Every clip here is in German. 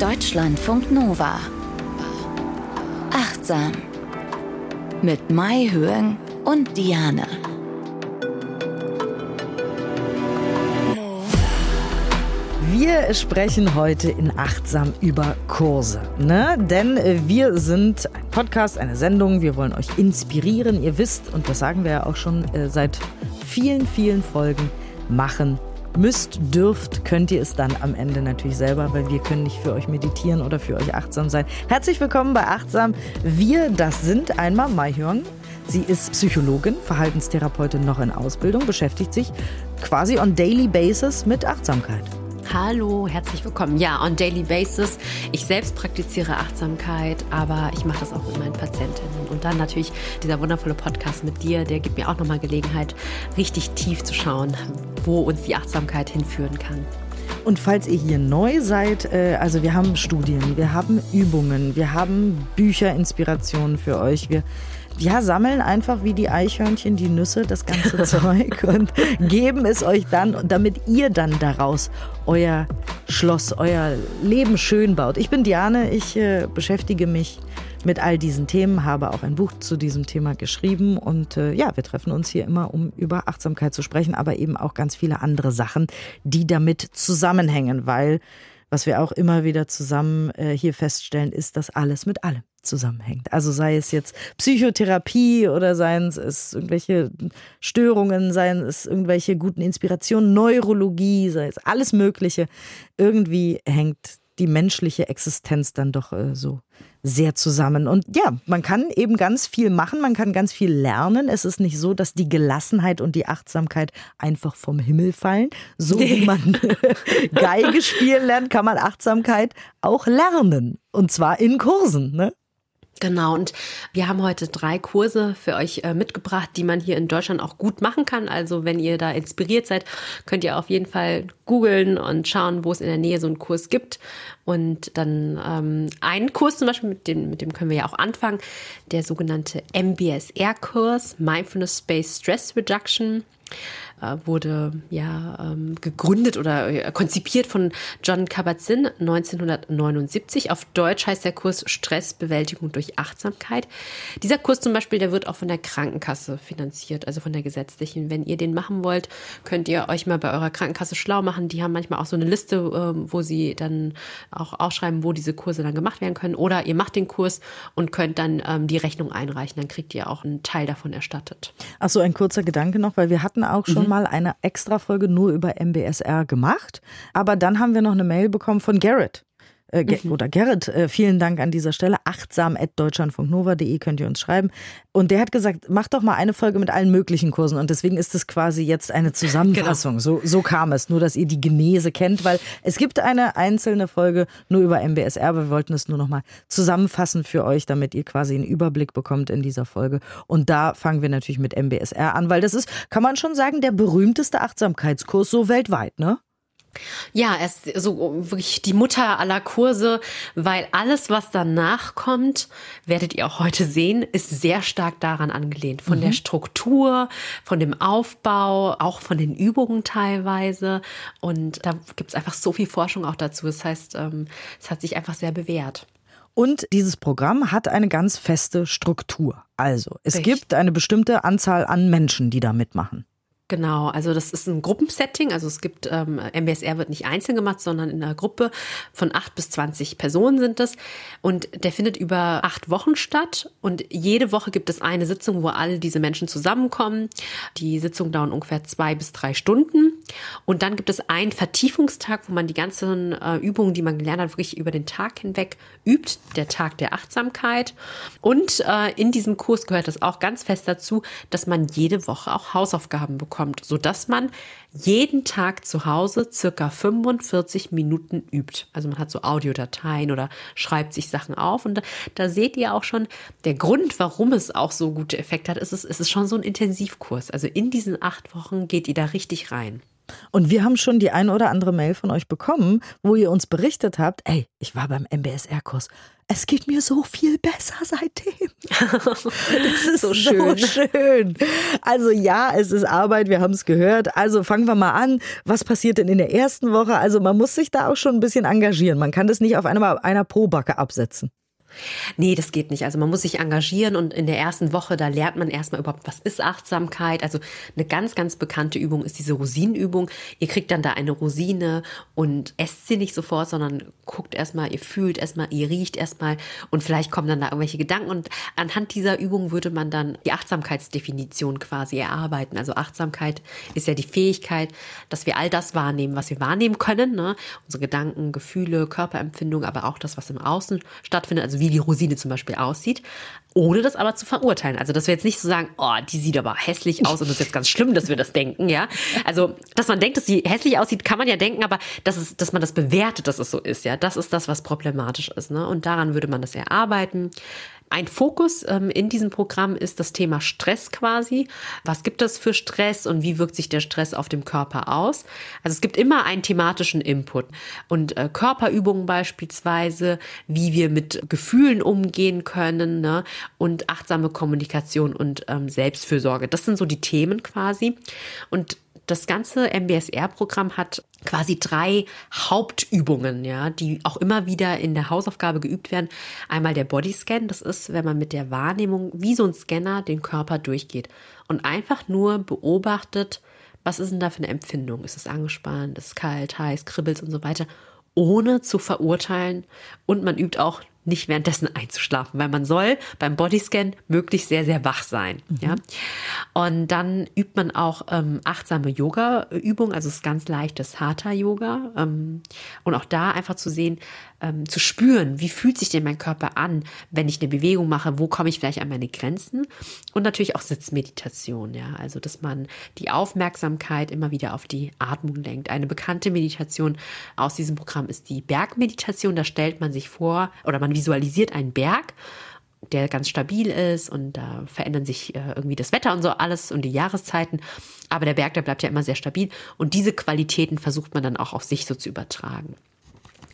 Deutschlandfunk Nova. Achtsam. Mit Mai Höhen und Diane. Wir sprechen heute in Achtsam über Kurse. Ne? Denn wir sind ein Podcast, eine Sendung. Wir wollen euch inspirieren. Ihr wisst, und das sagen wir ja auch schon äh, seit vielen, vielen Folgen, machen müsst, dürft, könnt ihr es dann am Ende natürlich selber, weil wir können nicht für euch meditieren oder für euch achtsam sein. Herzlich willkommen bei Achtsam. Wir, das sind einmal Mai Hyung. Sie ist Psychologin, Verhaltenstherapeutin noch in Ausbildung, beschäftigt sich quasi on daily basis mit Achtsamkeit. Hallo, herzlich willkommen. Ja, on daily basis. Ich selbst praktiziere Achtsamkeit, aber ich mache das auch mit meinen Patientinnen. Und dann natürlich dieser wundervolle Podcast mit dir, der gibt mir auch nochmal Gelegenheit, richtig tief zu schauen, wo uns die Achtsamkeit hinführen kann. Und falls ihr hier neu seid, äh, also wir haben Studien, wir haben Übungen, wir haben Bücher, Inspirationen für euch. Wir ja, sammeln einfach wie die Eichhörnchen die Nüsse, das ganze Zeug und geben es euch dann, damit ihr dann daraus euer Schloss, euer Leben schön baut. Ich bin Diane, ich äh, beschäftige mich mit all diesen Themen, habe auch ein Buch zu diesem Thema geschrieben und äh, ja, wir treffen uns hier immer, um über Achtsamkeit zu sprechen, aber eben auch ganz viele andere Sachen, die damit zusammenhängen, weil was wir auch immer wieder zusammen äh, hier feststellen, ist, dass alles mit allem zusammenhängt. Also sei es jetzt Psychotherapie oder seien es irgendwelche Störungen, seien es irgendwelche guten Inspirationen, Neurologie, sei es alles Mögliche. Irgendwie hängt die menschliche Existenz dann doch äh, so sehr zusammen. Und ja, man kann eben ganz viel machen, man kann ganz viel lernen. Es ist nicht so, dass die Gelassenheit und die Achtsamkeit einfach vom Himmel fallen. So nee. wie man Geige spielen lernt, kann man Achtsamkeit auch lernen. Und zwar in Kursen. Ne? Genau, und wir haben heute drei Kurse für euch äh, mitgebracht, die man hier in Deutschland auch gut machen kann. Also wenn ihr da inspiriert seid, könnt ihr auf jeden Fall googeln und schauen, wo es in der Nähe so einen Kurs gibt. Und dann ähm, einen Kurs zum Beispiel, mit dem, mit dem können wir ja auch anfangen, der sogenannte MBSR-Kurs, Mindfulness Based Stress Reduction. Äh, wurde ja ähm, gegründet oder äh, konzipiert von John Kabat-Zinn 1979. Auf Deutsch heißt der Kurs Stressbewältigung durch Achtsamkeit. Dieser Kurs zum Beispiel, der wird auch von der Krankenkasse finanziert, also von der gesetzlichen. Wenn ihr den machen wollt, könnt ihr euch mal bei eurer Krankenkasse schlau machen. Die haben manchmal auch so eine Liste, äh, wo sie dann auch aufschreiben, wo diese Kurse dann gemacht werden können. Oder ihr macht den Kurs und könnt dann ähm, die Rechnung einreichen. Dann kriegt ihr auch einen Teil davon erstattet. Ach so, ein kurzer Gedanke noch, weil wir hatten auch schon mhm mal eine Extra-Folge nur über MBSR gemacht. Aber dann haben wir noch eine Mail bekommen von Garrett. Äh, mhm. oder Gerrit, äh, vielen Dank an dieser Stelle. Achtsam at deutschlandfunknova.de könnt ihr uns schreiben. Und der hat gesagt, mach doch mal eine Folge mit allen möglichen Kursen. Und deswegen ist es quasi jetzt eine Zusammenfassung. Genau. So, so kam es. Nur, dass ihr die Genese kennt, weil es gibt eine einzelne Folge nur über MBSR, aber wir wollten es nur noch mal zusammenfassen für euch, damit ihr quasi einen Überblick bekommt in dieser Folge. Und da fangen wir natürlich mit MBSR an, weil das ist, kann man schon sagen, der berühmteste Achtsamkeitskurs so weltweit, ne? Ja, er ist so wirklich die Mutter aller Kurse, weil alles, was danach kommt, werdet ihr auch heute sehen, ist sehr stark daran angelehnt. Von mhm. der Struktur, von dem Aufbau, auch von den Übungen teilweise. Und da gibt es einfach so viel Forschung auch dazu. Das heißt, ähm, es hat sich einfach sehr bewährt. Und dieses Programm hat eine ganz feste Struktur. Also, es Richtig. gibt eine bestimmte Anzahl an Menschen, die da mitmachen. Genau, also das ist ein Gruppensetting. Also es gibt, ähm, MBSR wird nicht einzeln gemacht, sondern in einer Gruppe von acht bis zwanzig Personen sind es. Und der findet über acht Wochen statt. Und jede Woche gibt es eine Sitzung, wo alle diese Menschen zusammenkommen. Die Sitzungen dauern ungefähr zwei bis drei Stunden. Und dann gibt es einen Vertiefungstag, wo man die ganzen äh, Übungen, die man gelernt hat, wirklich über den Tag hinweg übt. Der Tag der Achtsamkeit. Und äh, in diesem Kurs gehört es auch ganz fest dazu, dass man jede Woche auch Hausaufgaben bekommt bekommt, sodass man jeden Tag zu Hause circa 45 Minuten übt. Also man hat so Audiodateien oder schreibt sich Sachen auf und da, da seht ihr auch schon, der Grund, warum es auch so gute Effekte hat, ist es, ist schon so ein Intensivkurs. Also in diesen acht Wochen geht ihr da richtig rein. Und wir haben schon die ein oder andere Mail von euch bekommen, wo ihr uns berichtet habt, ey, ich war beim MBSR-Kurs. Es geht mir so viel besser seitdem. Das ist so schön. so schön. Also ja, es ist Arbeit, wir haben es gehört. Also fangen wir mal an. Was passiert denn in der ersten Woche? Also man muss sich da auch schon ein bisschen engagieren. Man kann das nicht auf einer, einer Probacke absetzen. Nee, das geht nicht. Also man muss sich engagieren und in der ersten Woche, da lernt man erstmal überhaupt, was ist Achtsamkeit. Also eine ganz, ganz bekannte Übung ist diese Rosinenübung. Ihr kriegt dann da eine Rosine und esst sie nicht sofort, sondern guckt erstmal, ihr fühlt erstmal, ihr riecht erstmal und vielleicht kommen dann da irgendwelche Gedanken. Und anhand dieser Übung würde man dann die Achtsamkeitsdefinition quasi erarbeiten. Also Achtsamkeit ist ja die Fähigkeit, dass wir all das wahrnehmen, was wir wahrnehmen können. Ne? Unsere Gedanken, Gefühle, Körperempfindungen, aber auch das, was im Außen stattfindet. Also wie die Rosine zum Beispiel aussieht, ohne das aber zu verurteilen. Also, dass wir jetzt nicht so sagen, oh, die sieht aber hässlich aus und das ist jetzt ganz schlimm, dass wir das denken, ja. Also, dass man denkt, dass sie hässlich aussieht, kann man ja denken, aber dass, es, dass man das bewertet, dass es so ist, ja, das ist das, was problematisch ist, ne? Und daran würde man das erarbeiten. Ein Fokus ähm, in diesem Programm ist das Thema Stress quasi. Was gibt es für Stress und wie wirkt sich der Stress auf dem Körper aus? Also es gibt immer einen thematischen Input und äh, Körperübungen beispielsweise, wie wir mit Gefühlen umgehen können ne? und achtsame Kommunikation und ähm, Selbstfürsorge. Das sind so die Themen quasi. Und das ganze MBSR-Programm hat quasi drei Hauptübungen, ja, die auch immer wieder in der Hausaufgabe geübt werden. Einmal der Bodyscan, das ist, wenn man mit der Wahrnehmung wie so ein Scanner den Körper durchgeht und einfach nur beobachtet, was ist denn da für eine Empfindung? Ist es angespannt, ist es kalt, heiß, kribbelt und so weiter, ohne zu verurteilen. Und man übt auch nicht währenddessen einzuschlafen, weil man soll beim Bodyscan möglichst sehr, sehr wach sein. Mhm. Ja? Und dann übt man auch ähm, achtsame Yoga-Übungen, also es ist ganz leichtes Hatha-Yoga. Ähm, und auch da einfach zu sehen, ähm, zu spüren, wie fühlt sich denn mein Körper an, wenn ich eine Bewegung mache, wo komme ich vielleicht an meine Grenzen und natürlich auch Sitzmeditation, ja, also dass man die Aufmerksamkeit immer wieder auf die Atmung lenkt. Eine bekannte Meditation aus diesem Programm ist die Bergmeditation, da stellt man sich vor oder man visualisiert einen Berg der ganz stabil ist und da verändern sich äh, irgendwie das Wetter und so alles und die Jahreszeiten. Aber der Berg, der bleibt ja immer sehr stabil und diese Qualitäten versucht man dann auch auf sich so zu übertragen.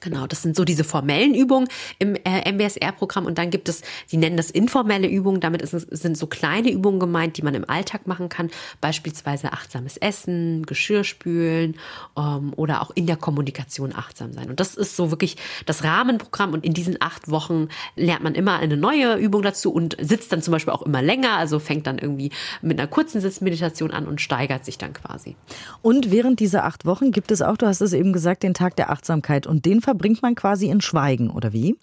Genau, das sind so diese formellen Übungen im äh, MBSR-Programm und dann gibt es, sie nennen das informelle Übungen, damit ist, sind so kleine Übungen gemeint, die man im Alltag machen kann, beispielsweise achtsames Essen, Geschirrspülen ähm, oder auch in der Kommunikation achtsam sein. Und das ist so wirklich das Rahmenprogramm und in diesen acht Wochen lernt man immer eine neue Übung dazu und sitzt dann zum Beispiel auch immer länger, also fängt dann irgendwie mit einer kurzen Sitzmeditation an und steigert sich dann quasi. Und während dieser acht Wochen gibt es auch, du hast es eben gesagt, den Tag der Achtsamkeit und den verbringt man quasi in Schweigen, oder wie?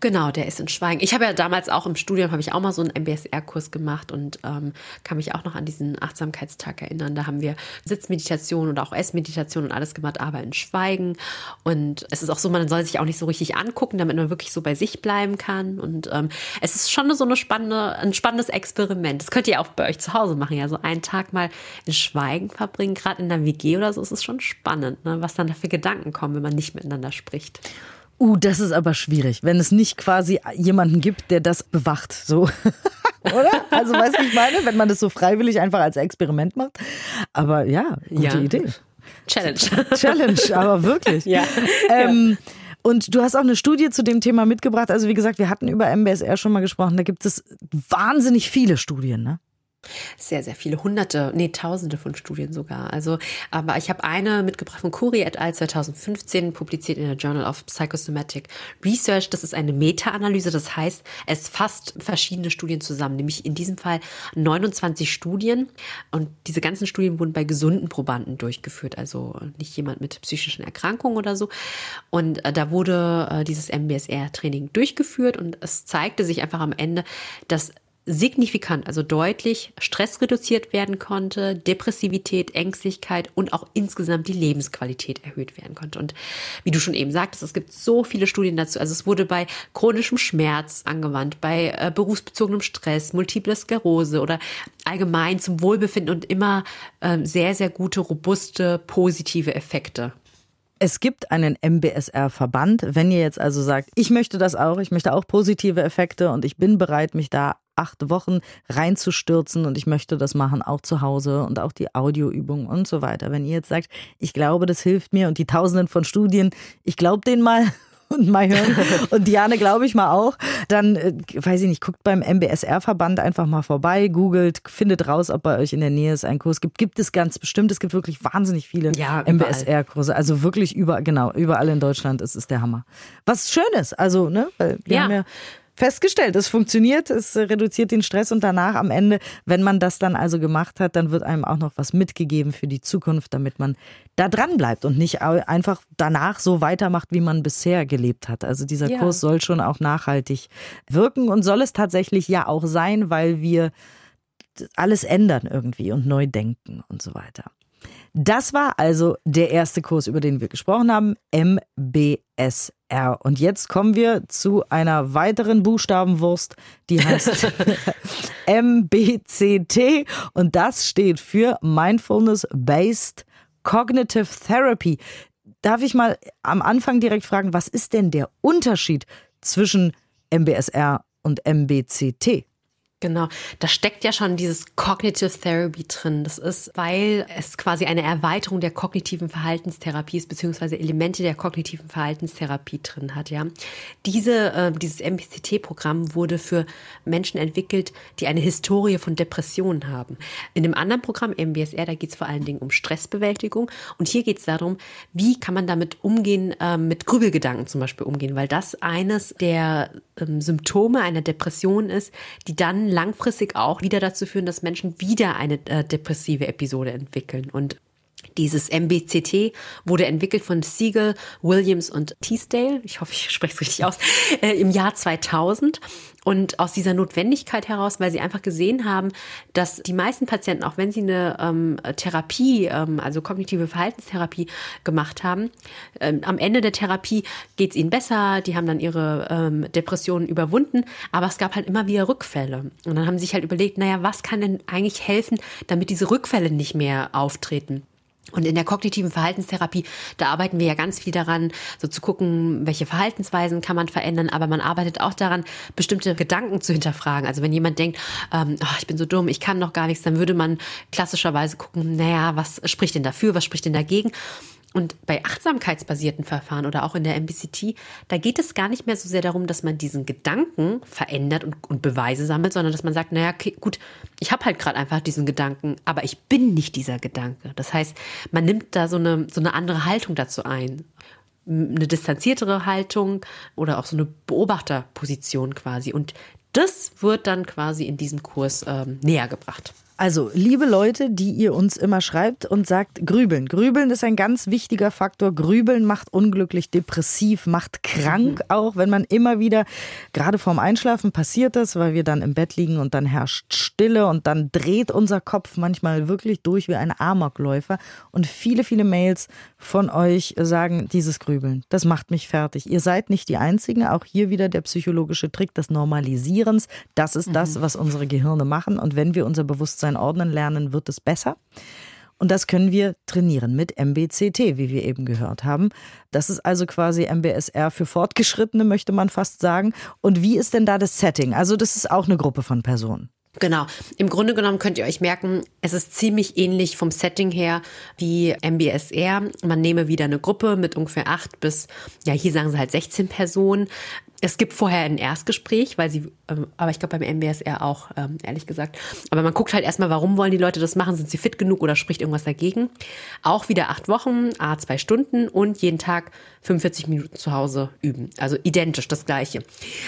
Genau, der ist in Schweigen. Ich habe ja damals auch im Studium, habe ich auch mal so einen MBSR-Kurs gemacht und ähm, kann mich auch noch an diesen Achtsamkeitstag erinnern. Da haben wir Sitzmeditation und auch Essmeditation und alles gemacht, aber in Schweigen. Und es ist auch so, man soll sich auch nicht so richtig angucken, damit man wirklich so bei sich bleiben kann. Und ähm, es ist schon so eine spannende, ein spannendes Experiment. Das könnt ihr auch bei euch zu Hause machen, ja, so einen Tag mal in Schweigen verbringen, gerade in der WG oder so, ist es schon spannend, ne? was dann da für Gedanken kommen, wenn man nicht miteinander spricht nicht. Uh, das ist aber schwierig, wenn es nicht quasi jemanden gibt, der das bewacht. So. Oder? Also, weißt du, ich meine, wenn man das so freiwillig einfach als Experiment macht. Aber ja, gute ja. Idee. Challenge. Challenge, aber wirklich. Ja. Ähm, ja. Und du hast auch eine Studie zu dem Thema mitgebracht. Also, wie gesagt, wir hatten über MBSR schon mal gesprochen. Da gibt es wahnsinnig viele Studien, ne? Sehr, sehr viele, hunderte, nee, tausende von Studien sogar. Also, aber ich habe eine mitgebracht von Kuri et al. 2015, publiziert in der Journal of Psychosomatic Research. Das ist eine Meta-Analyse, das heißt, es fasst verschiedene Studien zusammen, nämlich in diesem Fall 29 Studien. Und diese ganzen Studien wurden bei gesunden Probanden durchgeführt, also nicht jemand mit psychischen Erkrankungen oder so. Und äh, da wurde äh, dieses MBSR-Training durchgeführt und es zeigte sich einfach am Ende, dass signifikant, also deutlich Stress reduziert werden konnte, Depressivität, Ängstlichkeit und auch insgesamt die Lebensqualität erhöht werden konnte. Und wie du schon eben sagtest, es gibt so viele Studien dazu. Also es wurde bei chronischem Schmerz angewandt, bei äh, berufsbezogenem Stress, multiple Sklerose oder allgemein zum Wohlbefinden und immer äh, sehr, sehr gute, robuste, positive Effekte es gibt einen MBSR-Verband. Wenn ihr jetzt also sagt, ich möchte das auch, ich möchte auch positive Effekte und ich bin bereit, mich da acht Wochen reinzustürzen und ich möchte das machen, auch zu Hause und auch die Audioübungen und so weiter. Wenn ihr jetzt sagt, ich glaube, das hilft mir und die Tausenden von Studien, ich glaube denen mal, und mal hören. Und Diane glaube ich mal auch. Dann, äh, weiß ich nicht, guckt beim MBSR-Verband einfach mal vorbei, googelt, findet raus, ob bei euch in der Nähe es einen Kurs gibt. Gibt es ganz bestimmt. Es gibt wirklich wahnsinnig viele Ja, MBSR-Kurse. Also wirklich überall, genau, überall in Deutschland ist es der Hammer. Was schön ist, also, ne, weil wir Ja. haben ja festgestellt, es funktioniert, es reduziert den Stress und danach am Ende, wenn man das dann also gemacht hat, dann wird einem auch noch was mitgegeben für die Zukunft, damit man da dran bleibt und nicht einfach danach so weitermacht, wie man bisher gelebt hat. Also dieser Ja. Kurs soll schon auch nachhaltig wirken und soll es tatsächlich ja auch sein, weil wir alles ändern irgendwie und neu denken und so weiter. Das war also der erste Kurs, über den wir gesprochen haben, MBSR. Und jetzt kommen wir zu einer weiteren Buchstabenwurst, die heißt MBCT und das steht für Mindfulness Based Cognitive Therapy. Darf ich mal am Anfang direkt fragen, was ist denn der Unterschied zwischen MBSR und MBCT? Genau, da steckt ja schon dieses Cognitive Therapy drin. Das ist, weil es quasi eine Erweiterung der kognitiven Verhaltenstherapie ist, beziehungsweise Elemente der kognitiven Verhaltenstherapie drin hat, ja. Diese, äh, dieses MBCT-Programm wurde für Menschen entwickelt, die eine Historie von Depressionen haben. In dem anderen Programm, MBSR, da geht es vor allen Dingen um Stressbewältigung. Und hier geht es darum, wie kann man damit umgehen, äh, mit Grübelgedanken zum Beispiel umgehen, weil das eines der ähm, Symptome einer Depression ist, die dann langfristig auch wieder dazu führen, dass Menschen wieder eine äh, depressive Episode entwickeln. Und dieses MBCT wurde entwickelt von Siegel, Williams und Teasdale, ich hoffe, ich spreche es richtig aus, äh, im Jahr 2000. Und aus dieser Notwendigkeit heraus, weil sie einfach gesehen haben, dass die meisten Patienten, auch wenn sie eine ähm, Therapie, ähm, also kognitive Verhaltenstherapie gemacht haben, ähm, am Ende der Therapie geht es ihnen besser, die haben dann ihre ähm, Depressionen überwunden, aber es gab halt immer wieder Rückfälle. Und dann haben sie sich halt überlegt, naja, was kann denn eigentlich helfen, damit diese Rückfälle nicht mehr auftreten? Und in der kognitiven Verhaltenstherapie, da arbeiten wir ja ganz viel daran, so zu gucken, welche Verhaltensweisen kann man verändern, aber man arbeitet auch daran, bestimmte Gedanken zu hinterfragen. Also wenn jemand denkt, ähm, oh, ich bin so dumm, ich kann noch gar nichts, dann würde man klassischerweise gucken, naja, was spricht denn dafür, was spricht denn dagegen? Und bei achtsamkeitsbasierten Verfahren oder auch in der MBCT, da geht es gar nicht mehr so sehr darum, dass man diesen Gedanken verändert und, und Beweise sammelt, sondern dass man sagt, naja, okay, gut, ich habe halt gerade einfach diesen Gedanken, aber ich bin nicht dieser Gedanke. Das heißt, man nimmt da so eine, so eine andere Haltung dazu ein. Eine distanziertere Haltung oder auch so eine Beobachterposition quasi. Und das wird dann quasi in diesem Kurs ähm, näher gebracht. Also, liebe Leute, die ihr uns immer schreibt und sagt, grübeln. Grübeln ist ein ganz wichtiger Faktor. Grübeln macht unglücklich, depressiv, macht krank auch, wenn man immer wieder, gerade vorm Einschlafen passiert das, weil wir dann im Bett liegen und dann herrscht Stille und dann dreht unser Kopf manchmal wirklich durch wie ein Amokläufer. Und viele, viele Mails von euch sagen, dieses Grübeln, das macht mich fertig. Ihr seid nicht die Einzigen. Auch hier wieder der psychologische Trick des Normalisierens. Das ist das, was unsere Gehirne machen. Und wenn wir unser Bewusstsein ordnen lernen, wird es besser. Und das können wir trainieren mit MBCT, wie wir eben gehört haben. Das ist also quasi MBSR für Fortgeschrittene, möchte man fast sagen. Und wie ist denn da das Setting? Also das ist auch eine Gruppe von Personen. Genau. Im Grunde genommen könnt ihr euch merken, es ist ziemlich ähnlich vom Setting her wie MBSR. Man nehme wieder eine Gruppe mit ungefähr acht bis, ja, hier sagen sie halt 16 Personen. Es gibt vorher ein Erstgespräch, weil sie, ähm, aber ich glaube beim MBSR auch, ähm, ehrlich gesagt. Aber man guckt halt erstmal, warum wollen die Leute das machen? Sind sie fit genug oder spricht irgendwas dagegen? Auch wieder acht Wochen, a zwei Stunden und jeden Tag 45 Minuten zu Hause üben. Also identisch das Gleiche.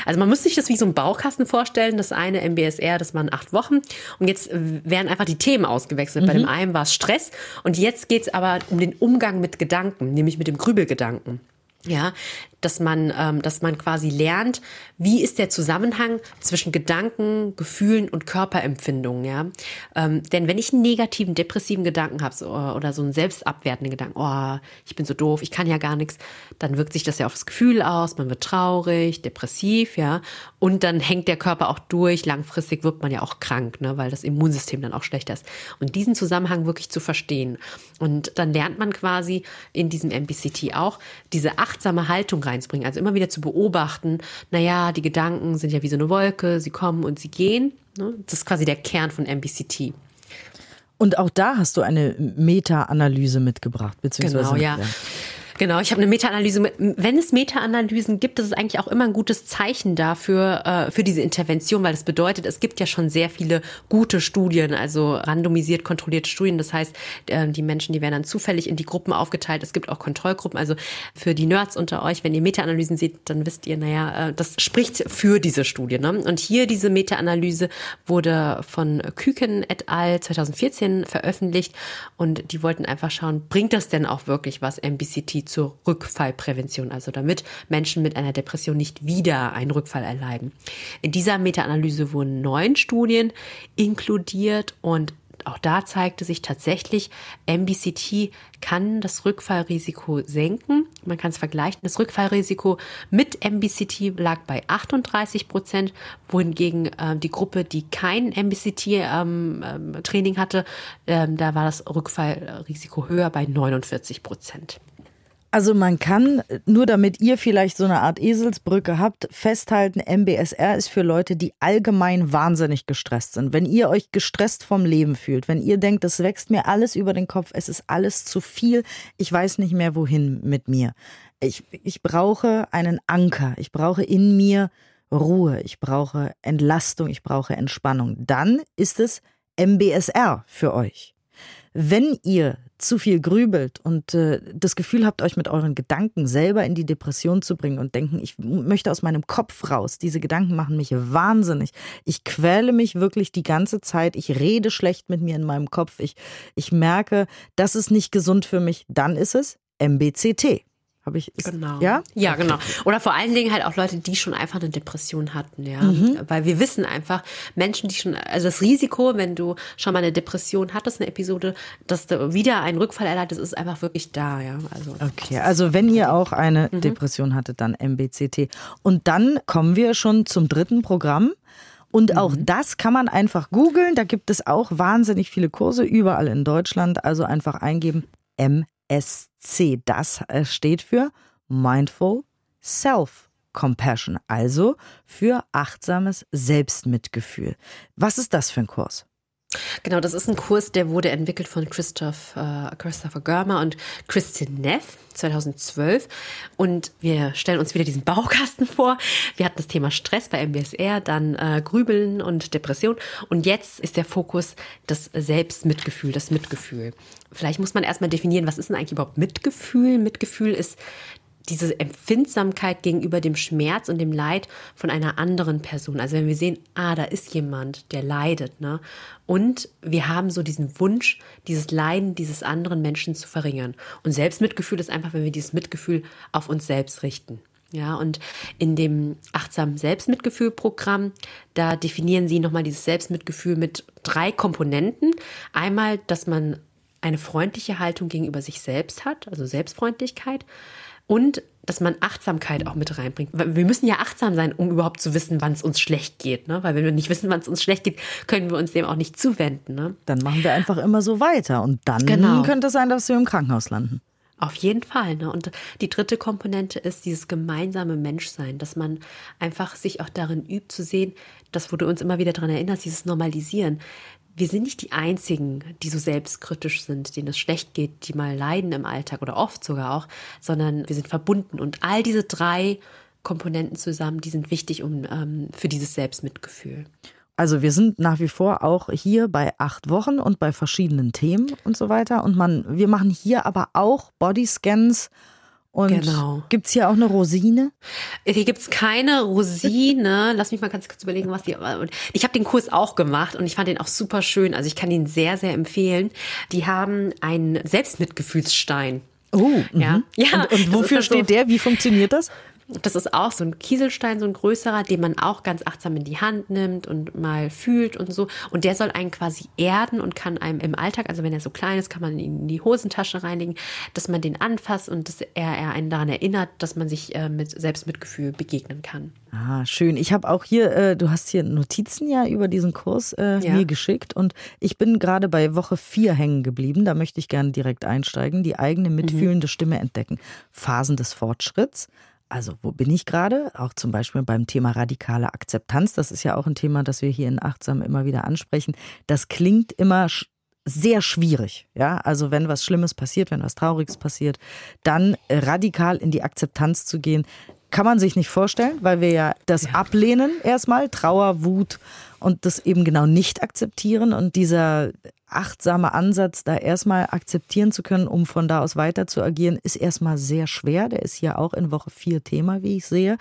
Also man muss sich das wie so ein Baukasten vorstellen. Das eine MBSR, das waren acht Wochen. Und jetzt werden einfach die Themen ausgewechselt. Bei dem einen war es Stress und jetzt geht es aber um den Umgang mit Gedanken, nämlich mit dem Grübelgedanken. Ja, dass man, ähm, dass man quasi lernt, wie ist der Zusammenhang zwischen Gedanken, Gefühlen und Körperempfindungen, ja. Ähm, denn wenn ich einen negativen, depressiven Gedanken habe so, oder so einen selbstabwertenden Gedanken, oh, ich bin so doof, ich kann ja gar nichts, dann wirkt sich das ja auf das Gefühl aus, man wird traurig, depressiv, ja. Und dann hängt der Körper auch durch, langfristig wirkt man ja auch krank, ne, weil das Immunsystem dann auch schlechter ist. Und diesen Zusammenhang wirklich zu verstehen. Und dann lernt man quasi in diesem MBCT auch, diese achtsame Haltung rein reinzubringen. Also immer wieder zu beobachten, naja, die Gedanken sind ja wie so eine Wolke, sie kommen und sie gehen. Ne? Das ist quasi der Kern von MBCT. Und auch da hast du eine Meta-Analyse mitgebracht, beziehungsweise. Genau, ja. ja. Genau, ich habe eine Meta-Analyse. Wenn es Meta-Analysen gibt, das ist eigentlich auch immer ein gutes Zeichen dafür, äh, für diese Intervention, weil das bedeutet, es gibt ja schon sehr viele gute Studien, also randomisiert kontrollierte Studien. Das heißt, äh, die Menschen, die werden dann zufällig in die Gruppen aufgeteilt. Es gibt auch Kontrollgruppen. Also für die Nerds unter euch, wenn ihr Meta-Analysen seht, dann wisst ihr, naja, äh, das spricht für diese Studie. Ne? Und hier diese Meta-Analyse wurde von Küken et al. 2014 veröffentlicht und die wollten einfach schauen, bringt das denn auch wirklich was, MBCT zur Rückfallprävention, also damit Menschen mit einer Depression nicht wieder einen Rückfall erleiden. In dieser Meta-Analyse wurden neun Studien inkludiert und auch da zeigte sich tatsächlich, MBCT kann das Rückfallrisiko senken. Man kann es vergleichen. Das Rückfallrisiko mit MBCT lag bei 38 Prozent, wohingegen äh, die Gruppe, die kein MBCT-Training ähm, ähm, hatte, äh, da war das Rückfallrisiko höher bei 49 Prozent. Also man kann, nur damit ihr vielleicht so eine Art Eselsbrücke habt, festhalten, MBSR ist für Leute, die allgemein wahnsinnig gestresst sind. Wenn ihr euch gestresst vom Leben fühlt, wenn ihr denkt, es wächst mir alles über den Kopf, es ist alles zu viel, ich weiß nicht mehr wohin mit mir. Ich, ich brauche einen Anker, ich brauche in mir Ruhe, ich brauche Entlastung, ich brauche Entspannung. Dann ist es MBSR für euch. Wenn ihr zu viel grübelt und äh, das Gefühl habt, euch mit euren Gedanken selber in die Depression zu bringen und denken, ich möchte aus meinem Kopf raus, diese Gedanken machen mich wahnsinnig. Ich quäle mich wirklich die ganze Zeit, ich rede schlecht mit mir in meinem Kopf, ich, ich merke, das ist nicht gesund für mich, dann ist es MBCT. Habe ich ist, genau. Ja? Ja, genau. Oder vor allen Dingen halt auch Leute, die schon einfach eine Depression hatten, ja. Mhm. Weil wir wissen einfach, Menschen, die schon, also das Risiko, wenn du schon mal eine Depression hattest, eine Episode, dass du wieder einen Rückfall erleidest, ist einfach wirklich da, ja. Also, okay, also wenn ihr auch eine mhm. Depression hattet, dann MBCT. Und dann kommen wir schon zum dritten Programm. Und auch mhm. das kann man einfach googeln. Da gibt es auch wahnsinnig viele Kurse überall in Deutschland. Also einfach eingeben MBCT. MSC. Das äh, steht für Mindful Self Compassion, also für achtsames Selbstmitgefühl. Was ist das für ein Kurs? Genau, das ist ein Kurs, der wurde entwickelt von Christoph, äh, Christopher Görmer und Christian Neff 2012. Und wir stellen uns wieder diesen Baukasten vor. Wir hatten das Thema Stress bei MBSR, dann äh, Grübeln und Depression. Und jetzt ist der Fokus das Selbstmitgefühl, das Mitgefühl. Vielleicht muss man erstmal definieren, was ist denn eigentlich überhaupt Mitgefühl? Mitgefühl ist diese Empfindsamkeit gegenüber dem Schmerz und dem Leid von einer anderen Person. Also wenn wir sehen, ah, da ist jemand, der leidet, ne? Und wir haben so diesen Wunsch, dieses Leiden dieses anderen Menschen zu verringern. Und Selbstmitgefühl ist einfach, wenn wir dieses Mitgefühl auf uns selbst richten. Ja, und in dem achtsamen Selbstmitgefühl-Programm, da definieren sie nochmal dieses Selbstmitgefühl mit drei Komponenten. Einmal, dass man eine freundliche Haltung gegenüber sich selbst hat, also Selbstfreundlichkeit und dass man Achtsamkeit auch mit reinbringt. Wir müssen ja achtsam sein, um überhaupt zu wissen, wann es uns schlecht geht. Ne? Weil wenn wir nicht wissen, wann es uns schlecht geht, können wir uns dem auch nicht zuwenden. Ne? Dann machen wir einfach immer so weiter. Und dann genau. könnte es sein, dass wir im Krankenhaus landen. Auf jeden Fall. Ne? Und die dritte Komponente ist dieses gemeinsame Menschsein, dass man einfach sich auch darin übt zu sehen, das, wo du uns immer wieder daran erinnerst, dieses Normalisieren wir sind nicht die Einzigen, die so selbstkritisch sind, denen es schlecht geht, die mal leiden im Alltag oder oft sogar auch, sondern wir sind verbunden. Und all diese drei Komponenten zusammen, die sind wichtig um, ähm, für dieses Selbstmitgefühl. Also wir sind nach wie vor auch hier bei acht Wochen und bei verschiedenen Themen und so weiter. Und man, wir machen hier aber auch Bodyscans und genau. gibt es hier auch eine Rosine? Hier gibt es keine Rosine. Lass mich mal ganz kurz überlegen, was die. Ich habe den Kurs auch gemacht und ich fand den auch super schön. Also ich kann ihn sehr, sehr empfehlen. Die haben einen Selbstmitgefühlsstein. Oh, ja. Mhm. ja. Und, und wofür steht so, der? Wie funktioniert das? Das ist auch so ein Kieselstein, so ein größerer, den man auch ganz achtsam in die Hand nimmt und mal fühlt und so. Und der soll einen quasi erden und kann einem im Alltag, also wenn er so klein ist, kann man ihn in die Hosentasche reinlegen, dass man den anfasst und dass er, er einen daran erinnert, dass man sich äh, mit Selbstmitgefühl begegnen kann. Ah, schön. Ich habe auch hier, äh, du hast hier Notizen ja über diesen Kurs äh, ja. mir geschickt und ich bin gerade bei Woche 4 hängen geblieben. Da möchte ich gerne direkt einsteigen. Die eigene mitfühlende mhm. Stimme entdecken. Phasen des Fortschritts also wo bin ich gerade? Auch zum Beispiel beim Thema radikale Akzeptanz. Das ist ja auch ein Thema, das wir hier in Achtsam immer wieder ansprechen. Das klingt immer sehr schwierig. Ja, also wenn was Schlimmes passiert, wenn was Trauriges passiert, dann radikal in die Akzeptanz zu gehen, kann man sich nicht vorstellen, weil wir ja das ja. ablehnen erstmal, Trauer, Wut und das eben genau nicht akzeptieren und dieser achtsame Ansatz, da erstmal akzeptieren zu können, um von da aus weiter zu agieren, ist erstmal sehr schwer. Der ist hier auch in Woche vier Thema, wie ich sehe.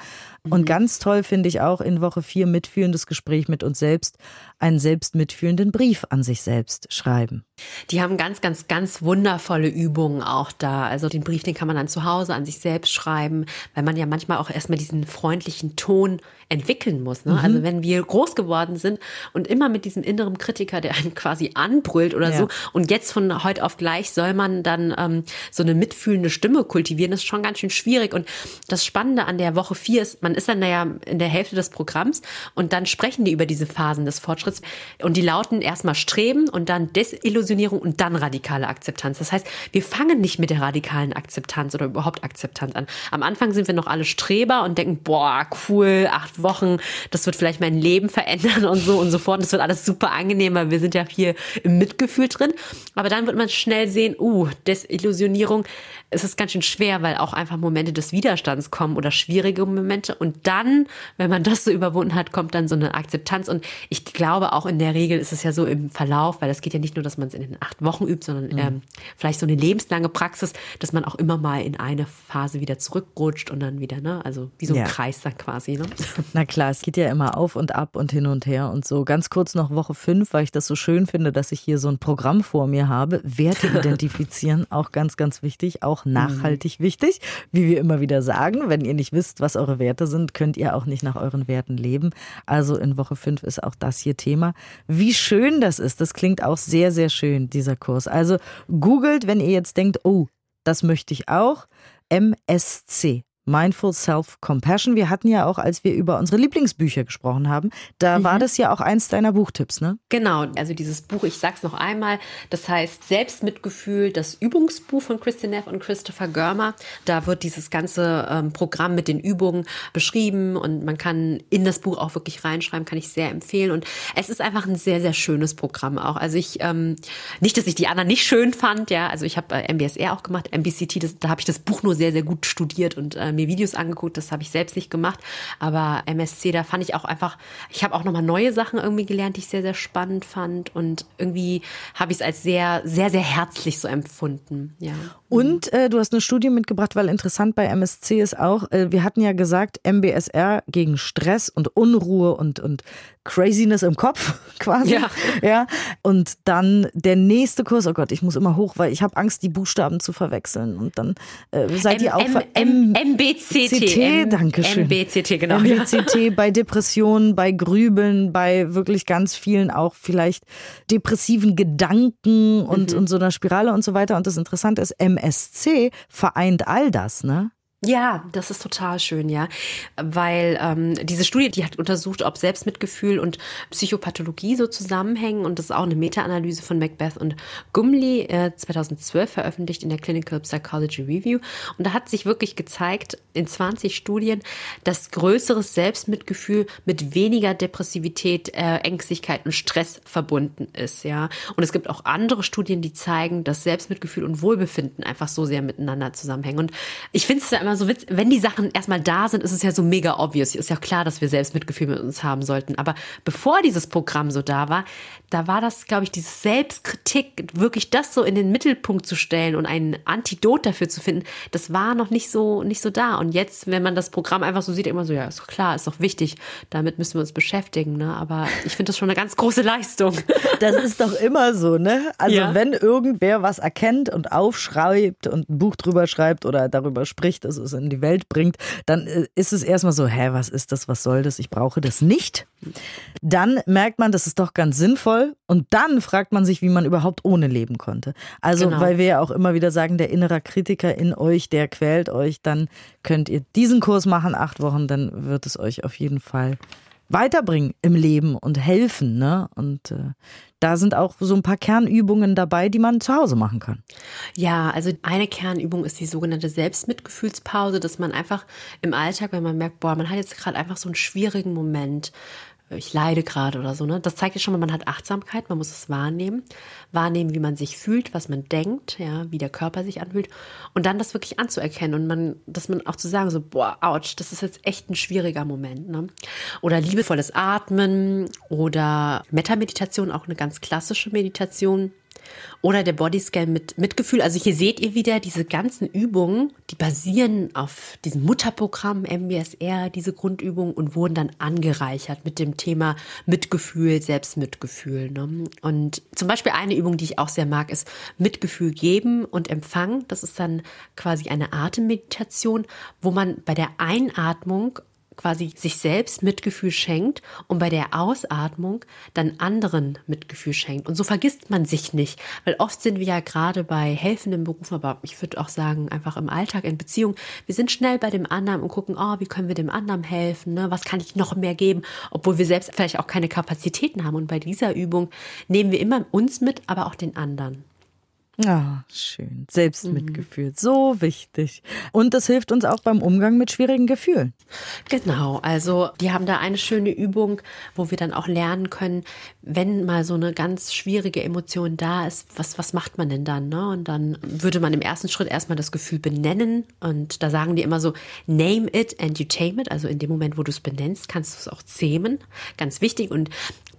Und mhm. ganz toll finde ich auch in Woche vier mitfühlendes Gespräch mit uns selbst, einen selbst mitfühlenden Brief an sich selbst schreiben. Die haben ganz, ganz, ganz wundervolle Übungen auch da. Also den Brief, den kann man dann zu Hause an sich selbst schreiben, weil man ja manchmal auch erstmal diesen freundlichen Ton entwickeln muss. Ne? Mhm. Also wenn wir groß geworden sind und immer mit diesem inneren Kritiker, der einen quasi anbrüllt oder ja. so, und jetzt von heute auf gleich soll man dann ähm, so eine mitfühlende Stimme kultivieren, das ist schon ganz schön schwierig. Und das Spannende an der Woche vier ist, man ist dann naja in der Hälfte des Programms und dann sprechen die über diese Phasen des Fortschritts und die lauten erstmal Streben und dann Desillusionierung und dann radikale Akzeptanz. Das heißt, wir fangen nicht mit der radikalen Akzeptanz oder überhaupt Akzeptanz an. Am Anfang sind wir noch alle Streber und denken, boah, cool, acht Wochen, das wird vielleicht mein Leben verändern und so und so fort. Das wird alles super angenehm, weil wir sind ja hier im Mitgefühl drin. Aber dann wird man schnell sehen, uh, Desillusionierung, es ist ganz schön schwer, weil auch einfach Momente des Widerstands kommen oder schwierige Momente. Und dann, wenn man das so überwunden hat, kommt dann so eine Akzeptanz. Und ich glaube auch in der Regel ist es ja so im Verlauf, weil es geht ja nicht nur, dass man es in den acht Wochen übt, sondern mhm. ähm, vielleicht so eine lebenslange Praxis, dass man auch immer mal in eine Phase wieder zurückrutscht und dann wieder, ne? Also wie so ein ja. Kreis dann quasi, ne? Na klar, es geht ja immer auf und ab und hin und her und so. Ganz kurz noch Woche fünf, weil ich das so schön finde, dass ich hier so ein Programm vor mir habe. Werte identifizieren, auch ganz, ganz wichtig. Auch Mhm. nachhaltig mhm. wichtig. Wie wir immer wieder sagen, wenn ihr nicht wisst, was eure Werte sind, könnt ihr auch nicht nach euren Werten leben. Also in Woche 5 ist auch das hier Thema. Wie schön das ist, das klingt auch sehr, sehr schön, dieser Kurs. Also googelt, wenn ihr jetzt denkt, oh, das möchte ich auch. MSC. Mindful Self-Compassion. Wir hatten ja auch, als wir über unsere Lieblingsbücher gesprochen haben, da mhm. war das ja auch eins deiner Buchtipps, ne? Genau, also dieses Buch, ich sag's noch einmal, das heißt Selbstmitgefühl, das Übungsbuch von Christian Neff und Christopher Görmer. Da wird dieses ganze ähm, Programm mit den Übungen beschrieben und man kann in das Buch auch wirklich reinschreiben, kann ich sehr empfehlen. Und es ist einfach ein sehr, sehr schönes Programm auch. Also ich, ähm, nicht, dass ich die anderen nicht schön fand, ja, also ich habe äh, MBSR auch gemacht, MBCT, das, da habe ich das Buch nur sehr, sehr gut studiert und äh, mir Videos angeguckt, das habe ich selbst nicht gemacht. Aber MSC, da fand ich auch einfach, ich habe auch nochmal neue Sachen irgendwie gelernt, die ich sehr, sehr spannend fand. Und irgendwie habe ich es als sehr, sehr, sehr herzlich so empfunden. Ja. Und äh, du hast eine Studie mitgebracht, weil interessant bei MSC ist auch, äh, wir hatten ja gesagt, MBSR gegen Stress und Unruhe und, und Craziness im Kopf quasi. Ja. ja. Und dann der nächste Kurs, oh Gott, ich muss immer hoch, weil ich habe Angst, die Buchstaben zu verwechseln. Und dann äh, seid M, ihr auch M, MBCT. M, danke schön. MBCT, genau. MBCT bei Depressionen, bei Grübeln, bei wirklich ganz vielen auch vielleicht depressiven Gedanken und, mhm. und so einer Spirale und so weiter. Und das Interessante ist, MSC vereint all das, ne? Ja, das ist total schön, ja. Weil ähm, diese Studie, die hat untersucht, ob Selbstmitgefühl und Psychopathologie so zusammenhängen. Und das ist auch eine Meta-Analyse von Macbeth und Gumley äh, 2012 veröffentlicht in der Clinical Psychology Review. Und da hat sich wirklich gezeigt, in 20 Studien, dass größeres Selbstmitgefühl mit weniger Depressivität, äh, Ängstlichkeit und Stress verbunden ist, ja. Und es gibt auch andere Studien, die zeigen, dass Selbstmitgefühl und Wohlbefinden einfach so sehr miteinander zusammenhängen. Und ich finde es ja immer immer so witzig, wenn die Sachen erstmal da sind, ist es ja so mega obvious. Ist ja klar, dass wir selbst Mitgefühl mit uns haben sollten. Aber bevor dieses Programm so da war, da war das, glaube ich, diese Selbstkritik, wirklich das so in den Mittelpunkt zu stellen und ein Antidot dafür zu finden, das war noch nicht so, nicht so da. Und jetzt, wenn man das Programm einfach so sieht, immer so, ja, ist doch klar, ist doch wichtig, damit müssen wir uns beschäftigen. Ne? Aber ich finde das schon eine ganz große Leistung. Das ist doch immer so, ne? Also ja. wenn irgendwer was erkennt und aufschreibt und ein Buch drüber schreibt oder darüber spricht, dass es in die Welt bringt, dann äh, ist es erstmal so, hä, was ist das, was soll das, ich brauche das nicht. Dann merkt man, das ist doch ganz sinnvoll und dann fragt man sich, wie man überhaupt ohne leben konnte. Also, genau. weil wir ja auch immer wieder sagen, der innere Kritiker in euch, der quält euch, dann könnt ihr diesen Kurs machen, acht Wochen, dann wird es euch auf jeden Fall weiterbringen im Leben und helfen. Ne? Und äh, da sind auch so ein paar Kernübungen dabei, die man zu Hause machen kann. Ja, also eine Kernübung ist die sogenannte Selbstmitgefühlspause, dass man einfach im Alltag, wenn man merkt, boah, man hat jetzt gerade einfach so einen schwierigen Moment, ich leide gerade oder so. Ne? Das zeigt ja schon mal, man hat Achtsamkeit, man muss es wahrnehmen. Wahrnehmen, wie man sich fühlt, was man denkt, ja, wie der Körper sich anfühlt. Und dann das wirklich anzuerkennen und man, dass man auch zu sagen, so, boah, ouch, das ist jetzt echt ein schwieriger Moment. Ne? Oder liebevolles Atmen oder Metameditation, auch eine ganz klassische Meditation oder der Bodyscan mit Mitgefühl. Also hier seht ihr wieder diese ganzen Übungen, die basieren auf diesem Mutterprogramm MBSR, diese Grundübungen und wurden dann angereichert mit dem Thema Mitgefühl, Selbstmitgefühl. Ne? Und zum Beispiel eine Übung, die ich auch sehr mag, ist Mitgefühl geben und empfangen. Das ist dann quasi eine Atemmeditation, wo man bei der Einatmung quasi sich selbst Mitgefühl schenkt und bei der Ausatmung dann anderen Mitgefühl schenkt. Und so vergisst man sich nicht, weil oft sind wir ja gerade bei helfenden Berufen, aber ich würde auch sagen, einfach im Alltag, in Beziehung, wir sind schnell bei dem anderen und gucken, oh, wie können wir dem anderen helfen, ne? was kann ich noch mehr geben, obwohl wir selbst vielleicht auch keine Kapazitäten haben. Und bei dieser Übung nehmen wir immer uns mit, aber auch den anderen. Ah, schön. Selbstmitgefühl, mhm. so wichtig. Und das hilft uns auch beim Umgang mit schwierigen Gefühlen. Genau, also die haben da eine schöne Übung, wo wir dann auch lernen können, wenn mal so eine ganz schwierige Emotion da ist, was, was macht man denn dann? Ne? Und dann würde man im ersten Schritt erstmal das Gefühl benennen. Und da sagen die immer so, name it and you tame it. Also in dem Moment, wo du es benennst, kannst du es auch zähmen. Ganz wichtig. Und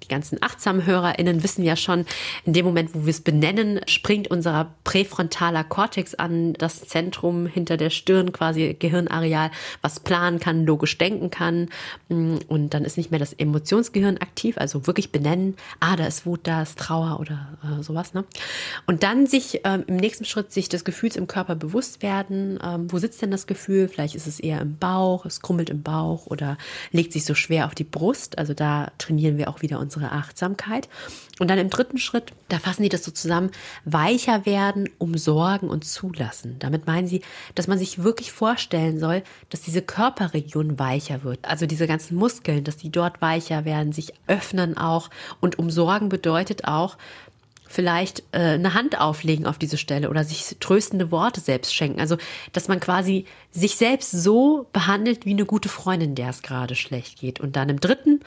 die ganzen achtsamen HörerInnen wissen ja schon, in dem Moment, wo wir es benennen, springt unser präfrontaler Kortex an, das Zentrum hinter der Stirn, quasi Gehirnareal, was planen kann, logisch denken kann. Und dann ist nicht mehr das Emotionsgehirn aktiv, also wirklich benennen, ah, da ist Wut, da ist Trauer oder äh, sowas. Ne? Und dann sich ähm, im nächsten Schritt sich des Gefühls im Körper bewusst werden. Ähm, wo sitzt denn das Gefühl? Vielleicht ist es eher im Bauch, es krummelt im Bauch oder legt sich so schwer auf die Brust. Also da trainieren wir auch wieder unsere Achtsamkeit. Und dann im dritten Schritt, da fassen die das so zusammen, weicher werden, umsorgen und zulassen. Damit meinen sie, dass man sich wirklich vorstellen soll, dass diese Körperregion weicher wird. Also diese ganzen Muskeln, dass die dort weicher werden, sich öffnen auch. Und umsorgen bedeutet auch, vielleicht äh, eine Hand auflegen auf diese Stelle oder sich tröstende Worte selbst schenken. Also, dass man quasi sich selbst so behandelt wie eine gute Freundin, der es gerade schlecht geht. Und dann im dritten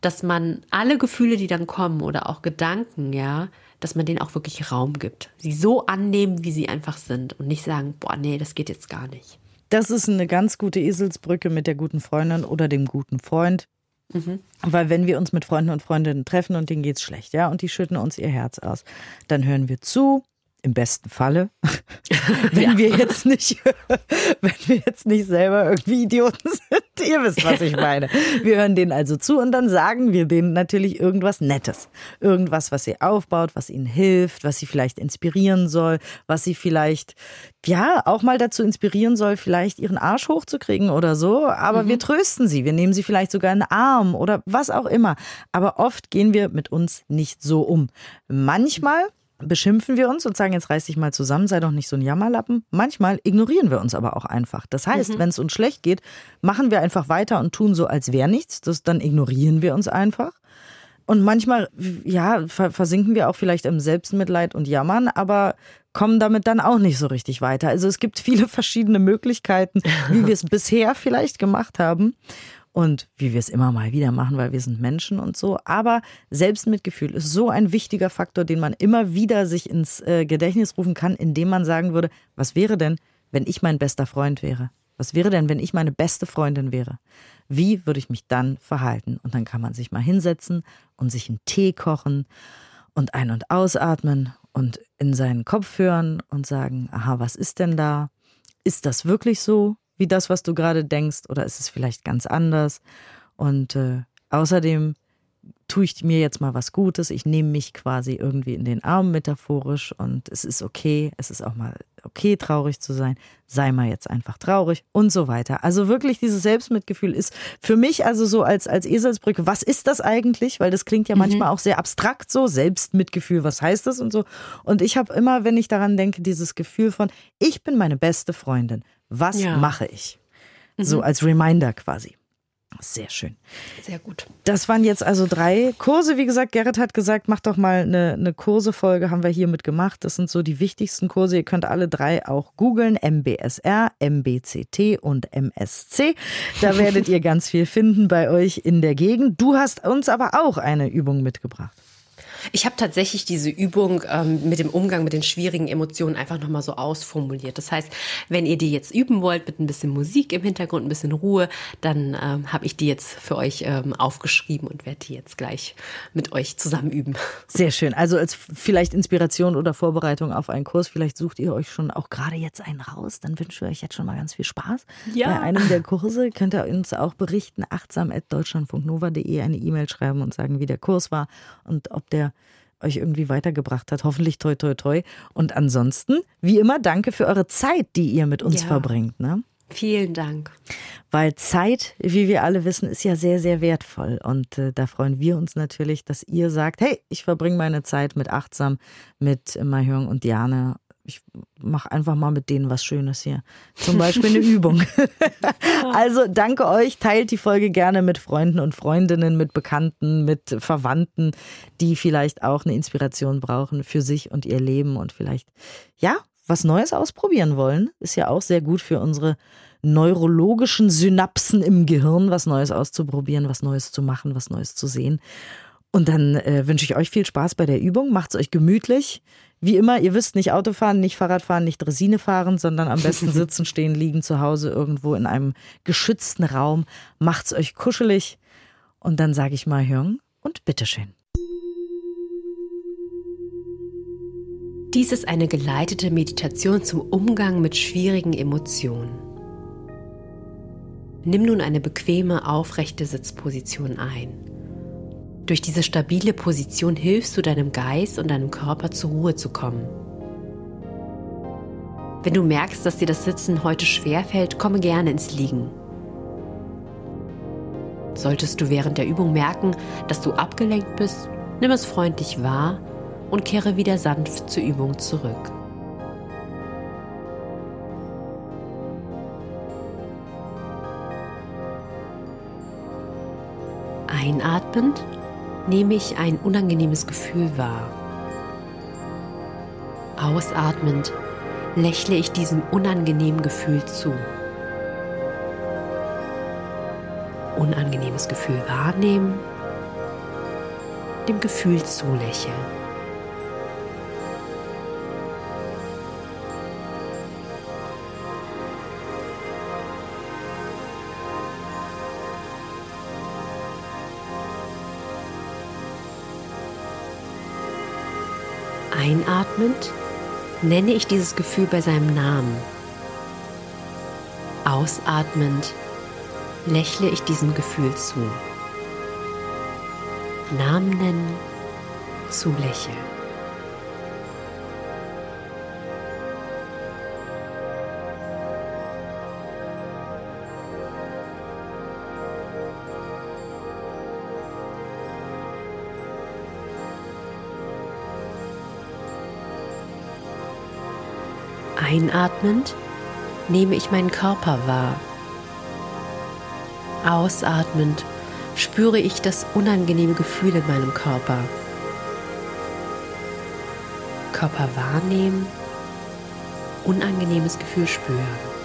dass man alle Gefühle, die dann kommen oder auch Gedanken, ja, dass man denen auch wirklich Raum gibt. Sie so annehmen, wie sie einfach sind und nicht sagen, boah, nee, das geht jetzt gar nicht. Das ist eine ganz gute Eselsbrücke mit der guten Freundin oder dem guten Freund. Mhm. Weil wenn wir uns mit Freunden und Freundinnen treffen und denen geht's schlecht, ja, und die schütten uns ihr Herz aus, dann hören wir zu, im besten Falle, wenn ja. wir jetzt nicht, wenn wir jetzt nicht selber irgendwie Idioten sind. Ihr wisst, was ich meine. Wir hören denen also zu und dann sagen wir denen natürlich irgendwas Nettes. Irgendwas, was sie aufbaut, was ihnen hilft, was sie vielleicht inspirieren soll, was sie vielleicht, ja, auch mal dazu inspirieren soll, vielleicht ihren Arsch hochzukriegen oder so. Aber mhm. wir trösten sie. Wir nehmen sie vielleicht sogar in den Arm oder was auch immer. Aber oft gehen wir mit uns nicht so um. Manchmal beschimpfen wir uns und sagen, jetzt reiß dich mal zusammen, sei doch nicht so ein Jammerlappen. Manchmal ignorieren wir uns aber auch einfach. Das heißt, mhm. wenn es uns schlecht geht, machen wir einfach weiter und tun so, als wäre nichts. Das, dann ignorieren wir uns einfach. Und manchmal, ja, versinken wir auch vielleicht im Selbstmitleid und Jammern, aber kommen damit dann auch nicht so richtig weiter. Also es gibt viele verschiedene Möglichkeiten, wie wir es bisher vielleicht gemacht haben und wie wir es immer mal wieder machen, weil wir sind Menschen und so. Aber Selbstmitgefühl ist so ein wichtiger Faktor, den man immer wieder sich ins äh, Gedächtnis rufen kann, indem man sagen würde, was wäre denn, wenn ich mein bester Freund wäre? Was wäre denn, wenn ich meine beste Freundin wäre? Wie würde ich mich dann verhalten? Und dann kann man sich mal hinsetzen und sich einen Tee kochen und ein- und ausatmen und in seinen Kopf hören und sagen, aha, was ist denn da? Ist das wirklich so? Wie das, was du gerade denkst, oder ist es vielleicht ganz anders? Und äh, außerdem tue ich mir jetzt mal was Gutes. Ich nehme mich quasi irgendwie in den Arm metaphorisch und es ist okay. Es ist auch mal okay, traurig zu sein. Sei mal jetzt einfach traurig und so weiter. Also wirklich dieses Selbstmitgefühl ist für mich also so als, als Eselsbrücke. Was ist das eigentlich? Weil das klingt ja mhm. manchmal auch sehr abstrakt so. Selbstmitgefühl, was heißt das und so. Und ich habe immer, wenn ich daran denke, dieses Gefühl von, ich bin meine beste Freundin. Was ja. mache ich? Mhm. So als Reminder quasi. Sehr schön. Sehr gut. Das waren jetzt also drei Kurse. Wie gesagt, Gerrit hat gesagt, mach doch mal eine, eine Kursefolge, haben wir hiermit gemacht. Das sind so die wichtigsten Kurse. Ihr könnt alle drei auch googeln. MBSR, MBCT und MSC. Da werdet ihr ganz viel finden bei euch in der Gegend. Du hast uns aber auch eine Übung mitgebracht. Ich habe tatsächlich diese Übung ähm, mit dem Umgang mit den schwierigen Emotionen einfach nochmal so ausformuliert. Das heißt, wenn ihr die jetzt üben wollt mit ein bisschen Musik im Hintergrund, ein bisschen Ruhe, dann ähm, habe ich die jetzt für euch ähm, aufgeschrieben und werde die jetzt gleich mit euch zusammen üben. Sehr schön. Also als vielleicht Inspiration oder Vorbereitung auf einen Kurs, vielleicht sucht ihr euch schon auch gerade jetzt einen raus. Dann wünschen wir euch jetzt schon mal ganz viel Spaß. Ja. Bei einem der Kurse könnt ihr uns auch berichten, achtsam.deutschlandfunknova.de eine E-Mail schreiben und sagen, wie der Kurs war und ob der euch irgendwie weitergebracht hat. Hoffentlich toi toi toi. Und ansonsten, wie immer, danke für eure Zeit, die ihr mit uns Ja. verbringt. Ne? Vielen Dank. Weil Zeit, wie wir alle wissen, ist ja sehr, sehr wertvoll. Und äh, da freuen wir uns natürlich, dass ihr sagt, hey, ich verbringe meine Zeit mit Achtsam, mit Mahjong und Diane. Ich mache einfach mal mit denen was Schönes hier. Zum Beispiel eine Übung. also danke euch. Teilt die Folge gerne mit Freunden und Freundinnen, mit Bekannten, mit Verwandten, die vielleicht auch eine Inspiration brauchen für sich und ihr Leben und vielleicht, ja, was Neues ausprobieren wollen. Ist ja auch sehr gut für unsere neurologischen Synapsen im Gehirn, was Neues auszuprobieren, was Neues zu machen, was Neues zu sehen. Und dann äh, wünsche ich euch viel Spaß bei der Übung. Macht's euch gemütlich. Wie immer, ihr wisst nicht Autofahren, nicht Fahrradfahren, nicht Dresine fahren, sondern am besten sitzen, stehen, liegen zu Hause irgendwo in einem geschützten Raum. Macht's euch kuschelig. Und dann sage ich mal Hyung und bitteschön. Dies ist eine geleitete Meditation zum Umgang mit schwierigen Emotionen. Nimm nun eine bequeme, aufrechte Sitzposition ein. Durch diese stabile Position hilfst du deinem Geist und deinem Körper zur Ruhe zu kommen. Wenn du merkst, dass dir das Sitzen heute schwerfällt, komme gerne ins Liegen. Solltest du während der Übung merken, dass du abgelenkt bist, nimm es freundlich wahr und kehre wieder sanft zur Übung zurück. Einatmend nehme ich ein unangenehmes Gefühl wahr. Ausatmend lächle ich diesem unangenehmen Gefühl zu. Unangenehmes Gefühl wahrnehmen, dem Gefühl zulächeln. Einatmend nenne ich dieses Gefühl bei seinem Namen. Ausatmend lächle ich diesem Gefühl zu. Namen nennen, zulächeln. Einatmend nehme ich meinen Körper wahr. Ausatmend spüre ich das unangenehme Gefühl in meinem Körper. Körper wahrnehmen, unangenehmes Gefühl spüren.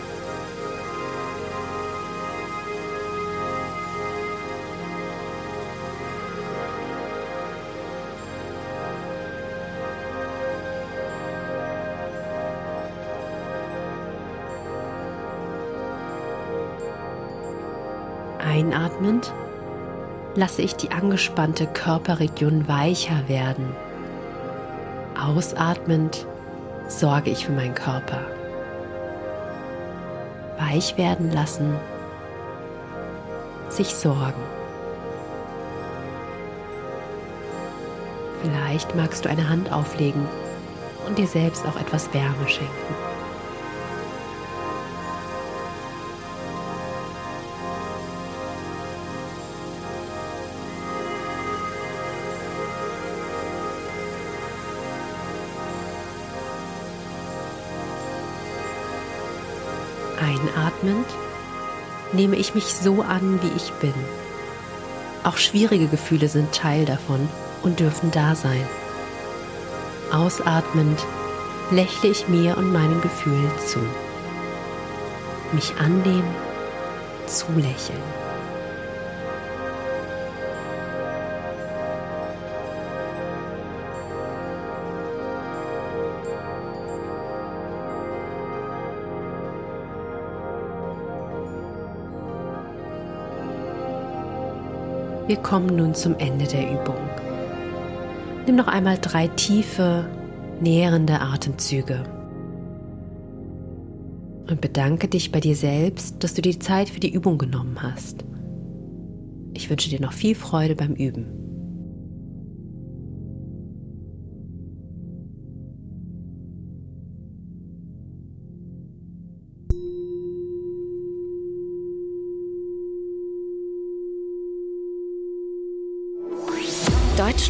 Einatmend lasse ich die angespannte Körperregion weicher werden. Ausatmend sorge ich für meinen Körper. Weich werden lassen, sich sorgen. Vielleicht magst du eine Hand auflegen und dir selbst auch etwas Wärme schenken. Einatmend nehme ich mich so an, wie ich bin. Auch schwierige Gefühle sind Teil davon und dürfen da sein. Ausatmend lächle ich mir und meinen Gefühlen zu. Mich annehmen, zulächeln. Wir kommen nun zum Ende der Übung. Nimm noch einmal drei tiefe, nährende Atemzüge. Und bedanke dich bei dir selbst, dass du die Zeit für die Übung genommen hast. Ich wünsche dir noch viel Freude beim Üben.